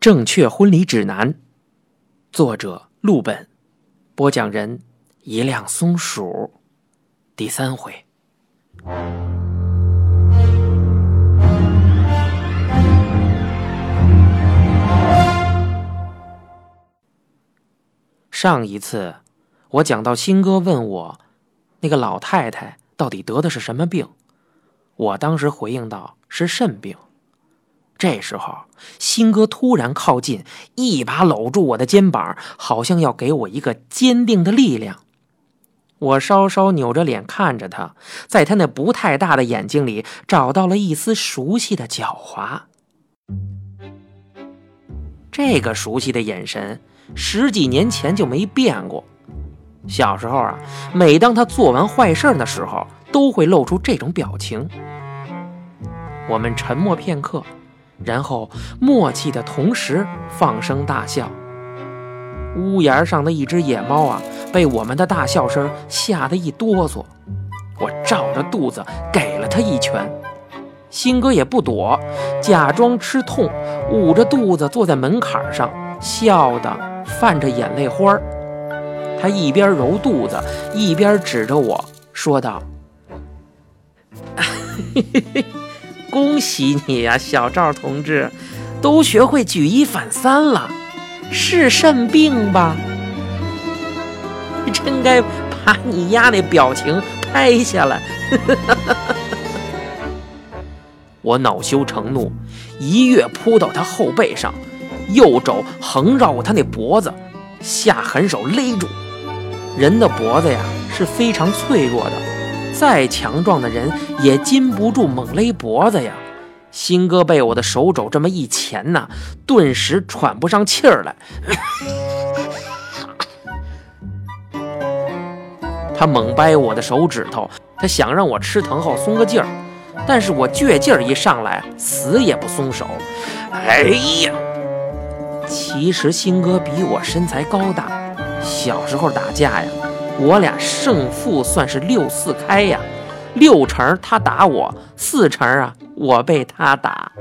正确婚礼指南》，作者陆本，播讲人一辆松鼠，第三回。上一次我讲到，新哥问我那个老太太到底得的是什么病，我当时回应道是肾病。这时候，新哥突然靠近，一把搂住我的肩膀，好像要给我一个坚定的力量。我稍稍扭着脸看着他，在他那不太大的眼睛里找到了一丝熟悉的狡猾。这个熟悉的眼神，十几年前就没变过。小时候啊，每当他做完坏事的时候，都会露出这种表情。我们沉默片刻。然后默契的同时放声大笑。屋檐上的一只野猫啊，被我们的大笑声吓得一哆嗦。我照着肚子给了他一拳。新哥也不躲，假装吃痛，捂着肚子坐在门槛上，笑得泛着眼泪花儿。他一边揉肚子，一边指着我说道：“嘿嘿嘿。”恭喜你呀，小赵同志，都学会举一反三了，是肾病吧？真该把你丫那表情拍下来！我恼羞成怒，一跃扑到他后背上，右肘横绕过他那脖子，下狠手勒住。人的脖子呀是非常脆弱的。再强壮的人也禁不住猛勒脖子呀！新哥被我的手肘这么一钳呐，顿时喘不上气儿来。他猛掰我的手指头，他想让我吃疼后松个劲儿，但是我倔劲儿一上来，死也不松手。哎呀！其实新哥比我身材高大，小时候打架呀。我俩胜负算是六四开呀，六成他打我，四成啊我被他打。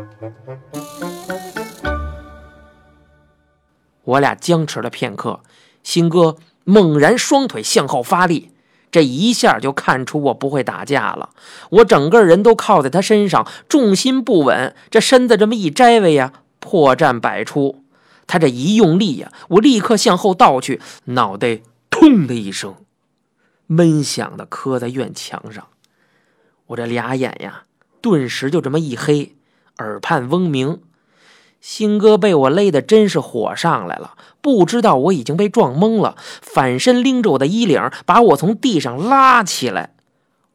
我俩僵持了片刻，新哥猛然双腿向后发力，这一下就看出我不会打架了。我整个人都靠在他身上，重心不稳，这身子这么一摘位呀，破绽百出。他这一用力呀，我立刻向后倒去，脑袋痛的一声。闷响的磕在院墙上，我这俩眼呀，顿时就这么一黑，耳畔嗡鸣。新哥被我勒得真是火上来了，不知道我已经被撞懵了，反身拎着我的衣领，把我从地上拉起来。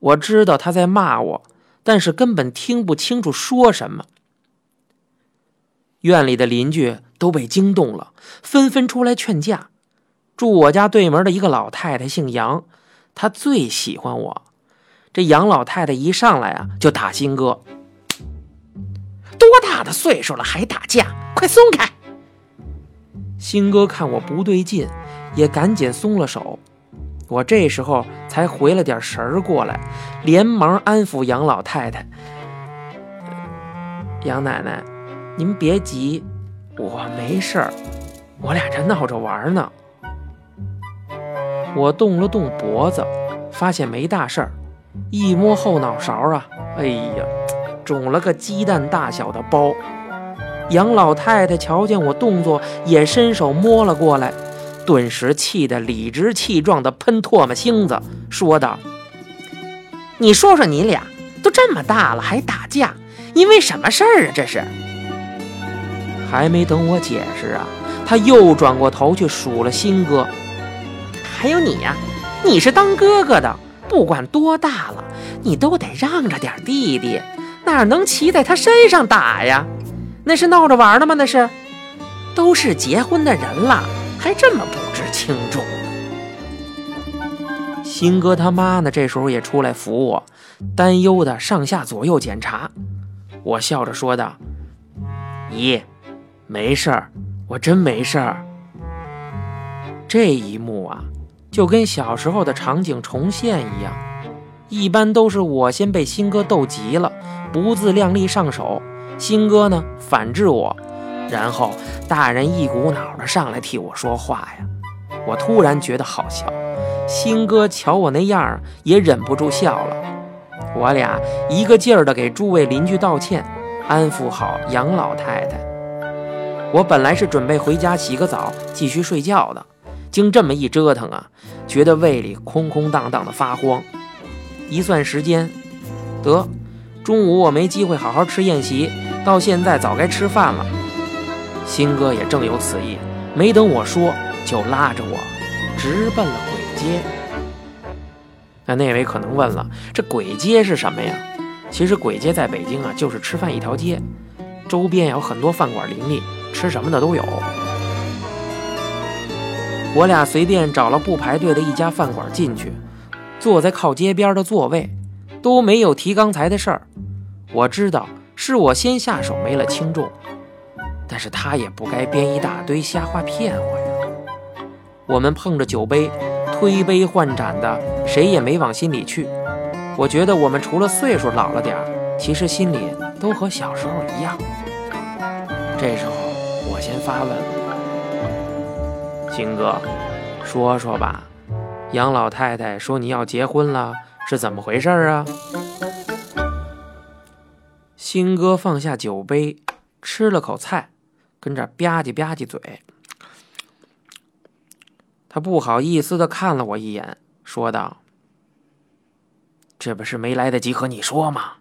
我知道他在骂我，但是根本听不清楚说什么。院里的邻居都被惊动了，纷纷出来劝架。住我家对门的一个老太太姓杨。她最喜欢我，这杨老太太一上来啊，就打新哥。多大的岁数了还打架？快松开！新哥看我不对劲，也赶紧松了手。我这时候才回了点神儿过来，连忙安抚杨老太太：“杨奶奶，您别急，我没事儿，我俩这闹着玩呢。”我动了动脖子，发现没大事儿，一摸后脑勺啊，哎呀，肿了个鸡蛋大小的包。杨老太太瞧见我动作，也伸手摸了过来，顿时气得理直气壮地喷唾沫星子，说道：“你说说，你俩都这么大了还打架，因为什么事儿啊？这是？”还没等我解释啊，他又转过头去数了新哥。还有你呀，你是当哥哥的，不管多大了，你都得让着点弟弟，哪能骑在他身上打呀？那是闹着玩的吗？那是，都是结婚的人了，还这么不知轻重。新哥他妈呢？这时候也出来扶我，担忧的上下左右检查。我笑着说道：“姨，没事儿，我真没事儿。”这一幕啊。就跟小时候的场景重现一样，一般都是我先被新哥逗急了，不自量力上手，新哥呢反制我，然后大人一股脑的上来替我说话呀，我突然觉得好笑。新哥瞧我那样儿，也忍不住笑了。我俩一个劲儿的给诸位邻居道歉，安抚好杨老太太。我本来是准备回家洗个澡，继续睡觉的。经这么一折腾啊，觉得胃里空空荡荡的发慌。一算时间，得，中午我没机会好好吃宴席，到现在早该吃饭了。新哥也正有此意，没等我说，就拉着我直奔了鬼街。那那位可能问了，这鬼街是什么呀？其实鬼街在北京啊，就是吃饭一条街，周边有很多饭馆林立，吃什么的都有。我俩随便找了不排队的一家饭馆进去，坐在靠街边的座位，都没有提刚才的事儿。我知道是我先下手没了轻重，但是他也不该编一大堆瞎话骗我呀。我们碰着酒杯，推杯换盏的，谁也没往心里去。我觉得我们除了岁数老了点儿，其实心里都和小时候一样。这时候我先发问了。金哥，说说吧，杨老太太说你要结婚了，是怎么回事啊？新哥放下酒杯，吃了口菜，跟这吧唧吧唧嘴。他不好意思的看了我一眼，说道：“这不是没来得及和你说吗？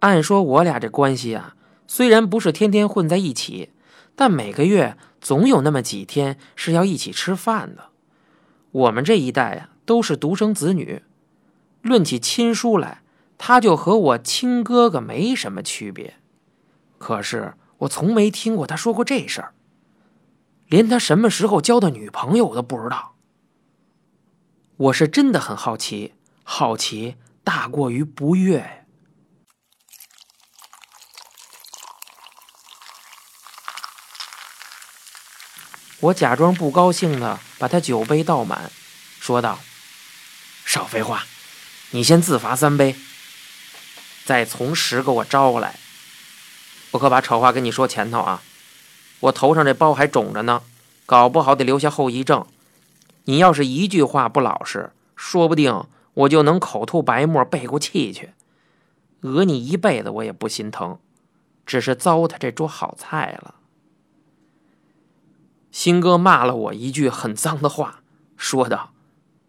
按说我俩这关系啊，虽然不是天天混在一起，但每个月……”总有那么几天是要一起吃饭的。我们这一代呀，都是独生子女，论起亲疏来，他就和我亲哥哥没什么区别。可是我从没听过他说过这事儿，连他什么时候交的女朋友我都不知道。我是真的很好奇，好奇大过于不悦。我假装不高兴的把他酒杯倒满，说道：“少废话，你先自罚三杯，再从实给我招过来。我可把丑话跟你说前头啊，我头上这包还肿着呢，搞不好得留下后遗症。你要是一句话不老实，说不定我就能口吐白沫背过气去，讹你一辈子我也不心疼，只是糟蹋这桌好菜了。”新哥骂了我一句很脏的话，说道：“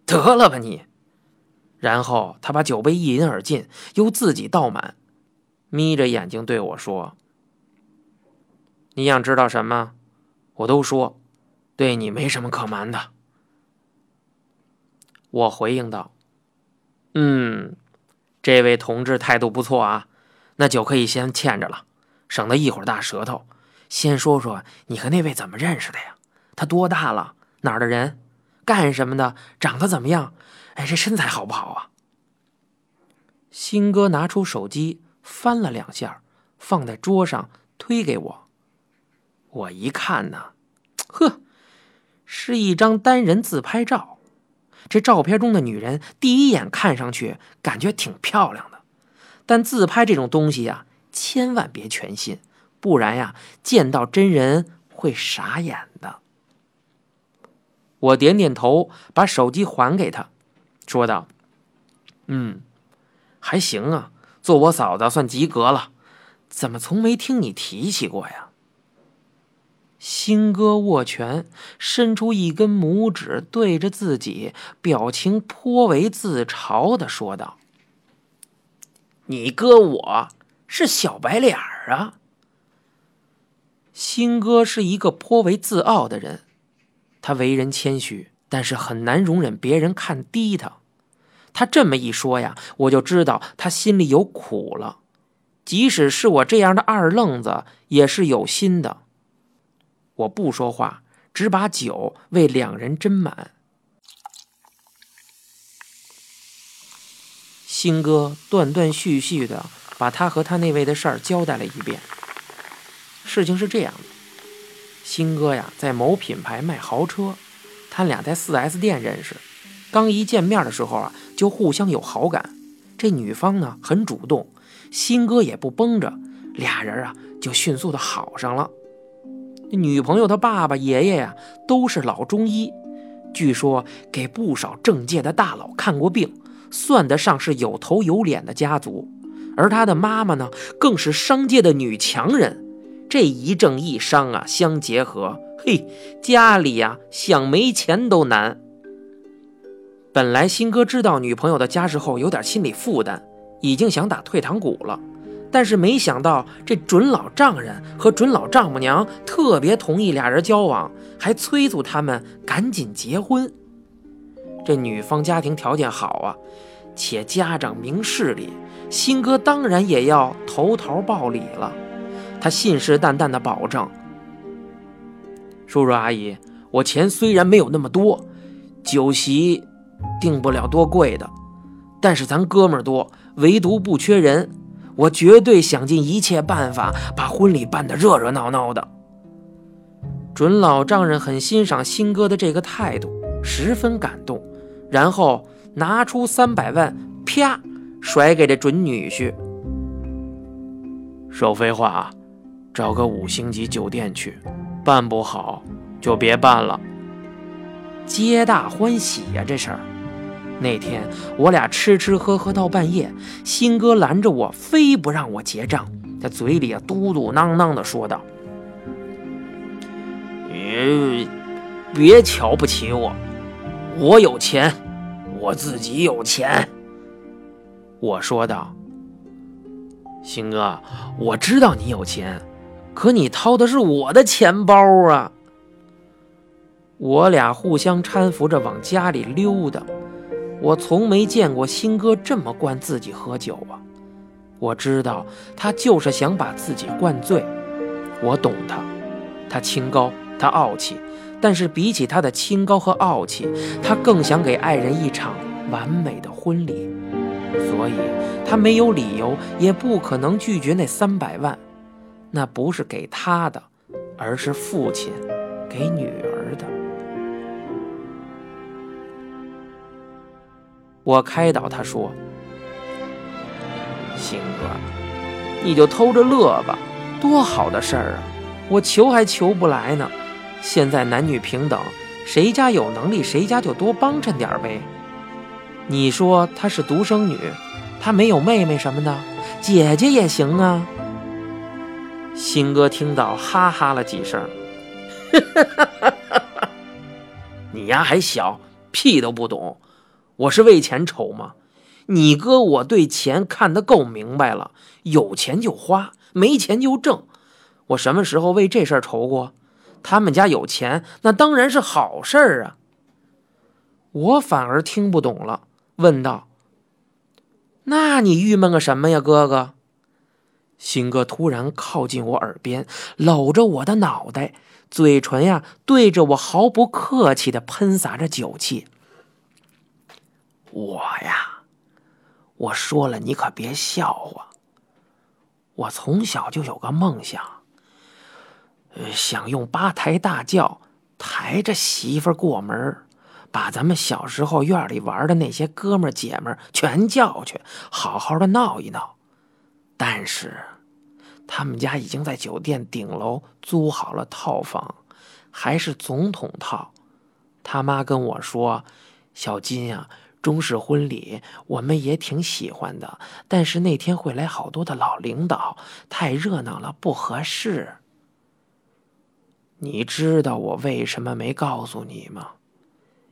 得了吧你！”然后他把酒杯一饮而尽，又自己倒满，眯着眼睛对我说：“你想知道什么？我都说，对你没什么可瞒的。”我回应道：“嗯，这位同志态度不错啊，那酒可以先欠着了，省得一会儿大舌头。先说说你和那位怎么认识的呀？”他多大了？哪儿的人？干什么的？长得怎么样？哎，这身材好不好啊？新哥拿出手机翻了两下，放在桌上，推给我。我一看呢，呵，是一张单人自拍照。这照片中的女人第一眼看上去感觉挺漂亮的，但自拍这种东西呀，千万别全信，不然呀，见到真人会傻眼的。我点点头，把手机还给他，说道：“嗯，还行啊，做我嫂子算及格了。怎么从没听你提起过呀？”新哥握拳，伸出一根拇指对着自己，表情颇为自嘲的说道：“你哥我是小白脸儿啊。”新哥是一个颇为自傲的人。他为人谦虚，但是很难容忍别人看低他。他这么一说呀，我就知道他心里有苦了。即使是我这样的二愣子，也是有心的。我不说话，只把酒为两人斟满。新哥断断续续的把他和他那位的事儿交代了一遍。事情是这样的。新哥呀，在某品牌卖豪车，他俩在 4S 店认识，刚一见面的时候啊，就互相有好感。这女方呢很主动，新哥也不绷着，俩人啊就迅速的好上了。女朋友的爸爸、爷爷呀都是老中医，据说给不少政界的大佬看过病，算得上是有头有脸的家族。而他的妈妈呢，更是商界的女强人，这一正一商啊相结合，嘿，家里呀想没钱都难。本来新哥知道女朋友的家世后，有点心理负担，已经想打退堂鼓了。但是没想到，这准老丈人和准老丈母娘特别同意俩人交往，还催促他们赶紧结婚。这女方家庭条件好啊，且家长明事理，新哥当然也要投桃报李了。他信誓旦旦的保证：“叔叔阿姨，我钱虽然没有那么多，酒席定不了多贵的，但是咱哥们儿多，唯独不缺人。”我绝对想尽一切办法把婚礼办得热热闹闹的。准老丈人很欣赏新哥的这个态度，十分感动，然后拿出三百万，啪，甩给这准女婿。少废话啊，找个五星级酒店去，办不好就别办了。皆大欢喜呀，这事儿。那天我俩吃吃喝喝到半夜，新哥拦着我，非不让我结账。他嘴里啊嘟嘟囔囔的说道：“你别瞧不起我，我有钱，我自己有钱。”我说道：“新哥，我知道你有钱，可你掏的是我的钱包啊。”我俩互相搀扶着往家里溜达。我从没见过新哥这么灌自己喝酒啊！我知道他就是想把自己灌醉。我懂他，他清高，他傲气，但是比起他的清高和傲气，他更想给爱人一场完美的婚礼，所以他没有理由，也不可能拒绝那三百万。那不是给他的，而是父亲给女儿的。我开导他说：“鑫哥，你就偷着乐吧，多好的事儿啊！我求还求不来呢。现在男女平等，谁家有能力，谁家就多帮衬点呗。你说她是独生女，她没有妹妹什么的，姐姐也行啊。”新哥听到，哈哈了几声：“ 你丫还小，屁都不懂。”我是为钱愁吗？你哥我对钱看得够明白了，有钱就花，没钱就挣。我什么时候为这事儿愁过？他们家有钱，那当然是好事儿啊。我反而听不懂了，问道：“那你郁闷个什么呀，哥哥？”新哥突然靠近我耳边，搂着我的脑袋，嘴唇呀对着我毫不客气地喷洒着酒气。我呀，我说了，你可别笑话。我从小就有个梦想，想用八抬大轿抬着媳妇过门，把咱们小时候院里玩的那些哥们姐们全叫去，好好的闹一闹。但是，他们家已经在酒店顶楼租好了套房，还是总统套。他妈跟我说：“小金呀。”中式婚礼我们也挺喜欢的，但是那天会来好多的老领导，太热闹了不合适。你知道我为什么没告诉你吗？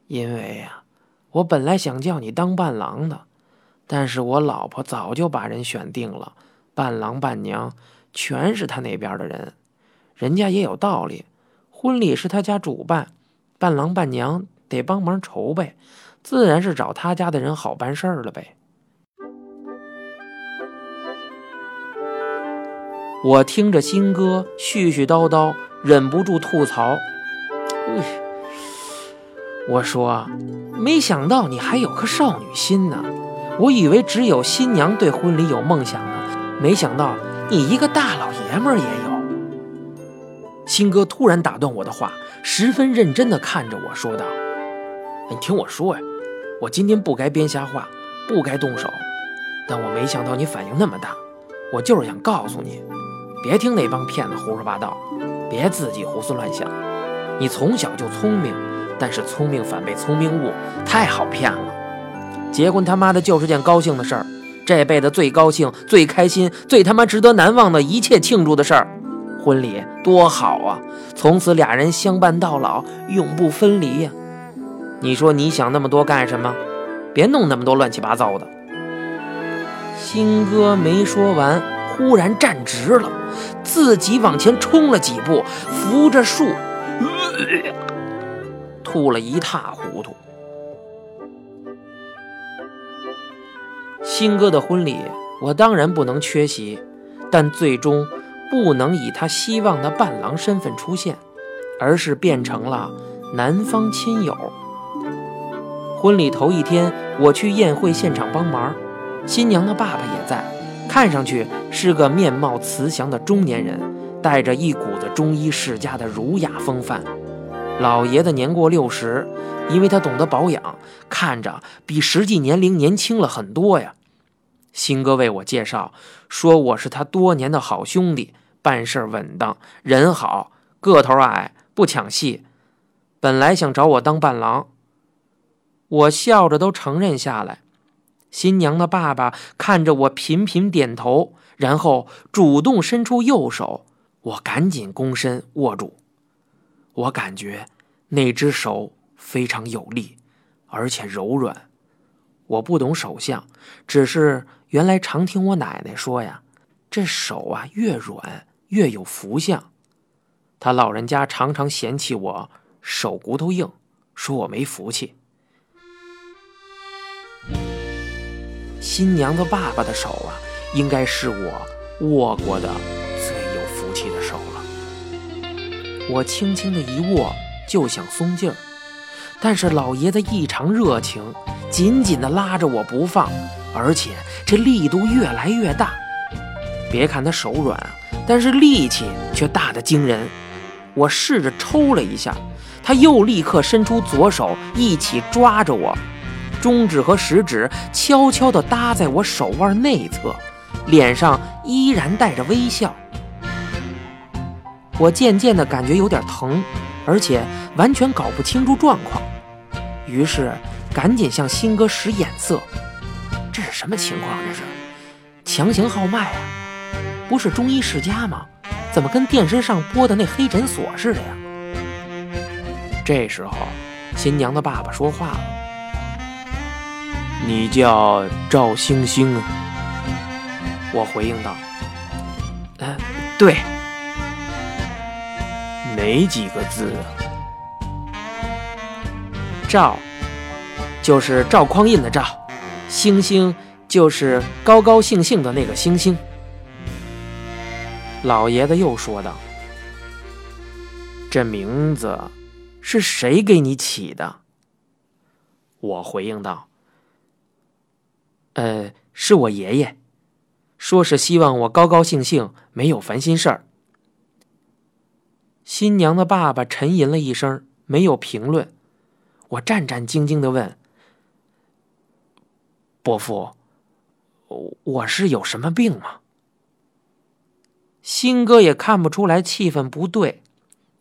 因为呀，我本来想叫你当伴郎的，但是我老婆早就把人选定了，伴郎伴娘全是他那边的人，人家也有道理，婚礼是他家主办，伴郎伴娘得帮忙筹备。自然是找他家的人好办事儿了呗。我听着新歌絮絮叨叨，忍不住吐槽：“我说，没想到你还有颗少女心呢！我以为只有新娘对婚礼有梦想呢，没想到你一个大老爷们儿也有。”新哥突然打断我的话，十分认真地看着我说道：“你听我说呀。”我今天不该编瞎话，不该动手，但我没想到你反应那么大。我就是想告诉你，别听那帮骗子胡说八道，别自己胡思乱想。你从小就聪明，但是聪明反被聪明误，太好骗了。结婚他妈的就是件高兴的事儿，这辈子最高兴、最开心、最他妈值得难忘的一切庆祝的事儿，婚礼多好啊！从此俩人相伴到老，永不分离呀。你说你想那么多干什么？别弄那么多乱七八糟的。新哥没说完，忽然站直了，自己往前冲了几步，扶着树。吐了一塌糊涂。新哥的婚礼，我当然不能缺席，但最终不能以他希望的伴郎身份出现，而是变成了男方亲友。婚礼头一天，我去宴会现场帮忙，新娘的爸爸也在，看上去是个面貌慈祥的中年人，带着一股子中医世家的儒雅风范。老爷子年过六十，因为他懂得保养，看着比实际年龄年轻了很多呀。新哥为我介绍说我是他多年的好兄弟，办事稳当，人好，个头矮，不抢戏。本来想找我当伴郎，我笑着都承认下来。新娘的爸爸看着我频频点头，然后主动伸出右手，我赶紧躬身握住。我感觉那只手非常有力，而且柔软。我不懂手相，只是原来常听我奶奶说呀，这手啊越软越有福相。他老人家常常嫌弃我手骨头硬，说我没福气。新娘子爸爸的手啊，应该是我握过的最有福气的手了。我轻轻的一握，就想松劲儿，但是老爷子异常热情，紧紧的拉着我不放，而且这力度越来越大。别看他手软，但是力气却大得惊人。我试着抽了一下，他又立刻伸出左手一起抓着我，中指和食指悄悄地搭在我手腕内侧，脸上依然带着微笑。我渐渐的感觉有点疼，而且完全搞不清楚状况，于是赶紧向新哥使眼色。什么情况？这是强行号脉啊！不是中医世家吗？怎么跟电视上播的那黑诊所似的呀？这时候，新娘的爸爸说话了：“你叫赵星星啊？”我回应道：“嗯，对。”哪几个字啊？赵，就是赵匡胤的赵；星星，就是高高兴兴的那个星星。老爷子又说道：“这名字是谁给你起的？”我回应道：“呃，是我爷爷，说是希望我高高兴兴，没有烦心事儿。”新娘的爸爸沉吟了一声，没有评论。我战战兢兢的问：“伯父，我是有什么病吗？”新哥也看不出来气氛不对，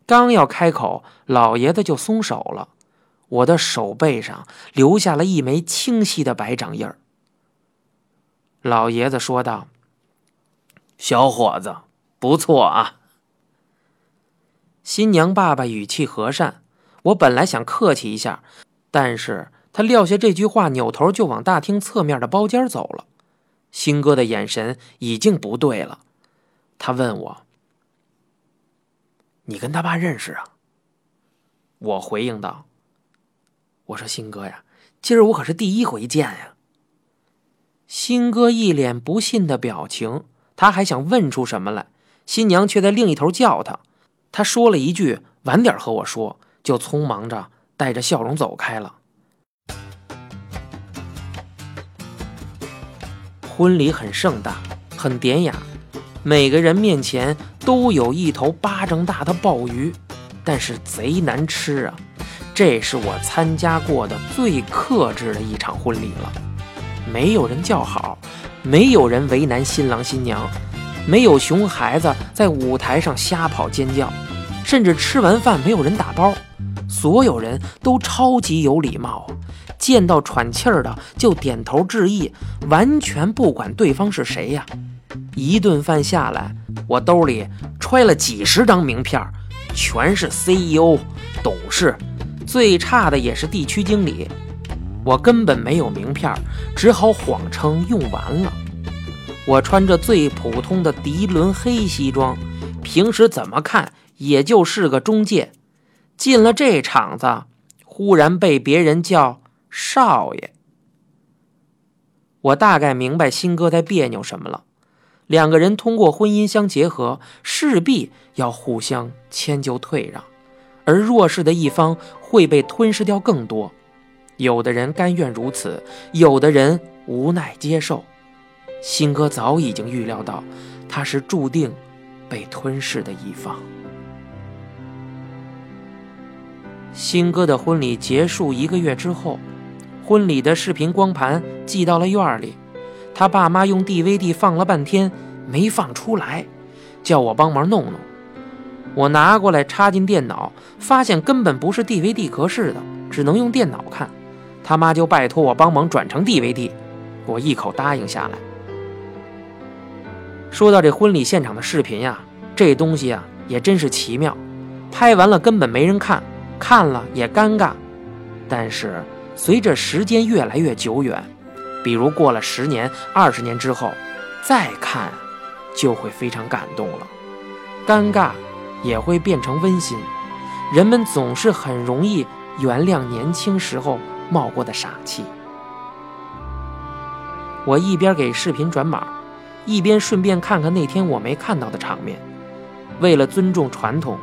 刚要开口，老爷子就松手了。我的手背上留下了一枚清晰的白掌印儿。老爷子说道：“小伙子，不错啊。”新娘爸爸语气和善，我本来想客气一下，但是他撂下这句话，扭头就往大厅侧面的包间走了。新哥的眼神已经不对了，他问我：“你跟他爸认识啊？”我回应道：“我说新哥呀，今儿我可是第一回见呀。”新哥一脸不信的表情，他还想问出什么来，新娘却在另一头叫他。他说了一句：“晚点和我说。”就匆忙着带着笑容走开了。婚礼很盛大，很典雅，每个人面前都有一头巴掌大的鲍鱼，但是贼难吃啊！这是我参加过的最克制的一场婚礼了，没有人叫好，没有人为难新郎新娘，没有熊孩子在舞台上瞎跑尖叫，甚至吃完饭没有人打包，所有人都超级有礼貌，见到喘气儿的就点头致意，完全不管对方是谁呀。一顿饭下来，我兜里揣了几十张名片，全是 CEO、董事，最差的也是地区经理。我根本没有名片，只好谎称用完了。我穿着最普通的涤纶黑西装，平时怎么看也就是个中介。进了这场子，忽然被别人叫少爷。我大概明白新哥在别扭什么了。两个人通过婚姻相结合，势必要互相迁就退让，而弱势的一方会被吞噬掉更多。有的人甘愿如此，有的人无奈接受。新哥早已经预料到，他是注定被吞噬的一方。新哥的婚礼结束一个月之后，婚礼的视频光盘寄到了院里，他爸妈用 DVD 放了半天没放出来，叫我帮忙弄弄。我拿过来插进电脑，发现根本不是 DVD 格式的，只能用电脑看。他妈就拜托我帮忙转成 DVD，我一口答应下来。说到这婚礼现场的视频呀，这东西啊也真是奇妙，拍完了根本没人看，看了也尴尬。但是随着时间越来越久远，比如过了十年、二十年之后，再看就会非常感动了，尴尬也会变成温馨。人们总是很容易原谅年轻时候。冒过的傻气。我一边给视频转码，一边顺便看看那天我没看到的场面。为了尊重传统，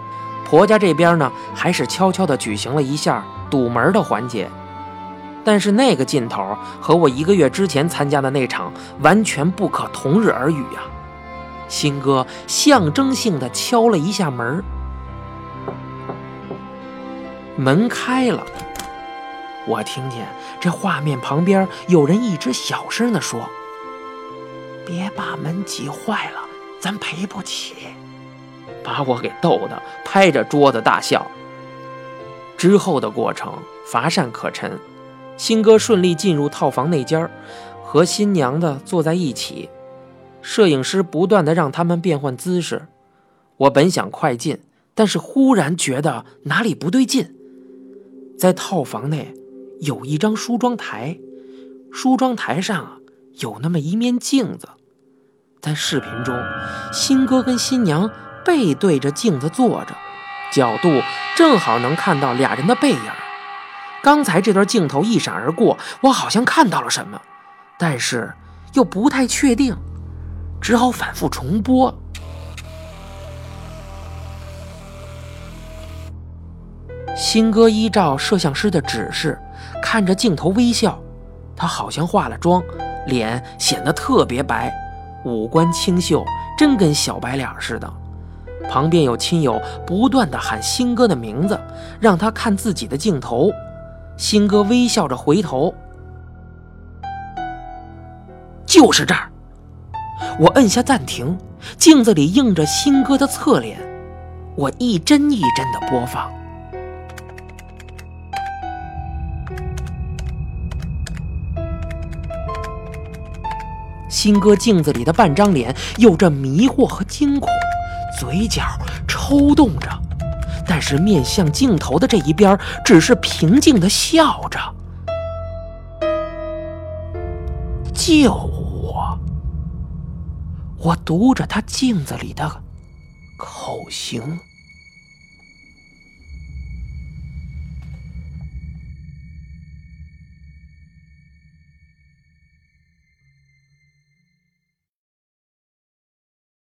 婆家这边呢还是悄悄地举行了一下堵门的环节。但是那个劲头和我一个月之前参加的那场完全不可同日而语呀！新哥象征性的敲了一下门，门开了。我听见这画面旁边有人一直小声地说：“别把门挤坏了，咱赔不起。”把我给逗得拍着桌子大笑。之后的过程乏善可陈，新哥顺利进入套房内间，和新娘的坐在一起，摄影师不断的让他们变换姿势。我本想快进，但是忽然觉得哪里不对劲，在套房内。有一张梳妆台，梳妆台上啊有那么一面镜子，在视频中，新哥跟新娘背对着镜子坐着，角度正好能看到俩人的背影。刚才这段镜头一闪而过，我好像看到了什么，但是又不太确定，只好反复重播。新哥依照摄像师的指示。看着镜头微笑，他好像化了妆，脸显得特别白，五官清秀，真跟小白脸似的。旁边有亲友不断的喊新哥的名字，让他看自己的镜头。新哥微笑着回头，就是这儿。我摁下暂停，镜子里映着新哥的侧脸，我一帧一帧的播放。新哥镜子里的半张脸有着迷惑和惊恐，嘴角抽动着，但是面向镜头的这一边只是平静的笑着。救我！我读着他镜子里的口型。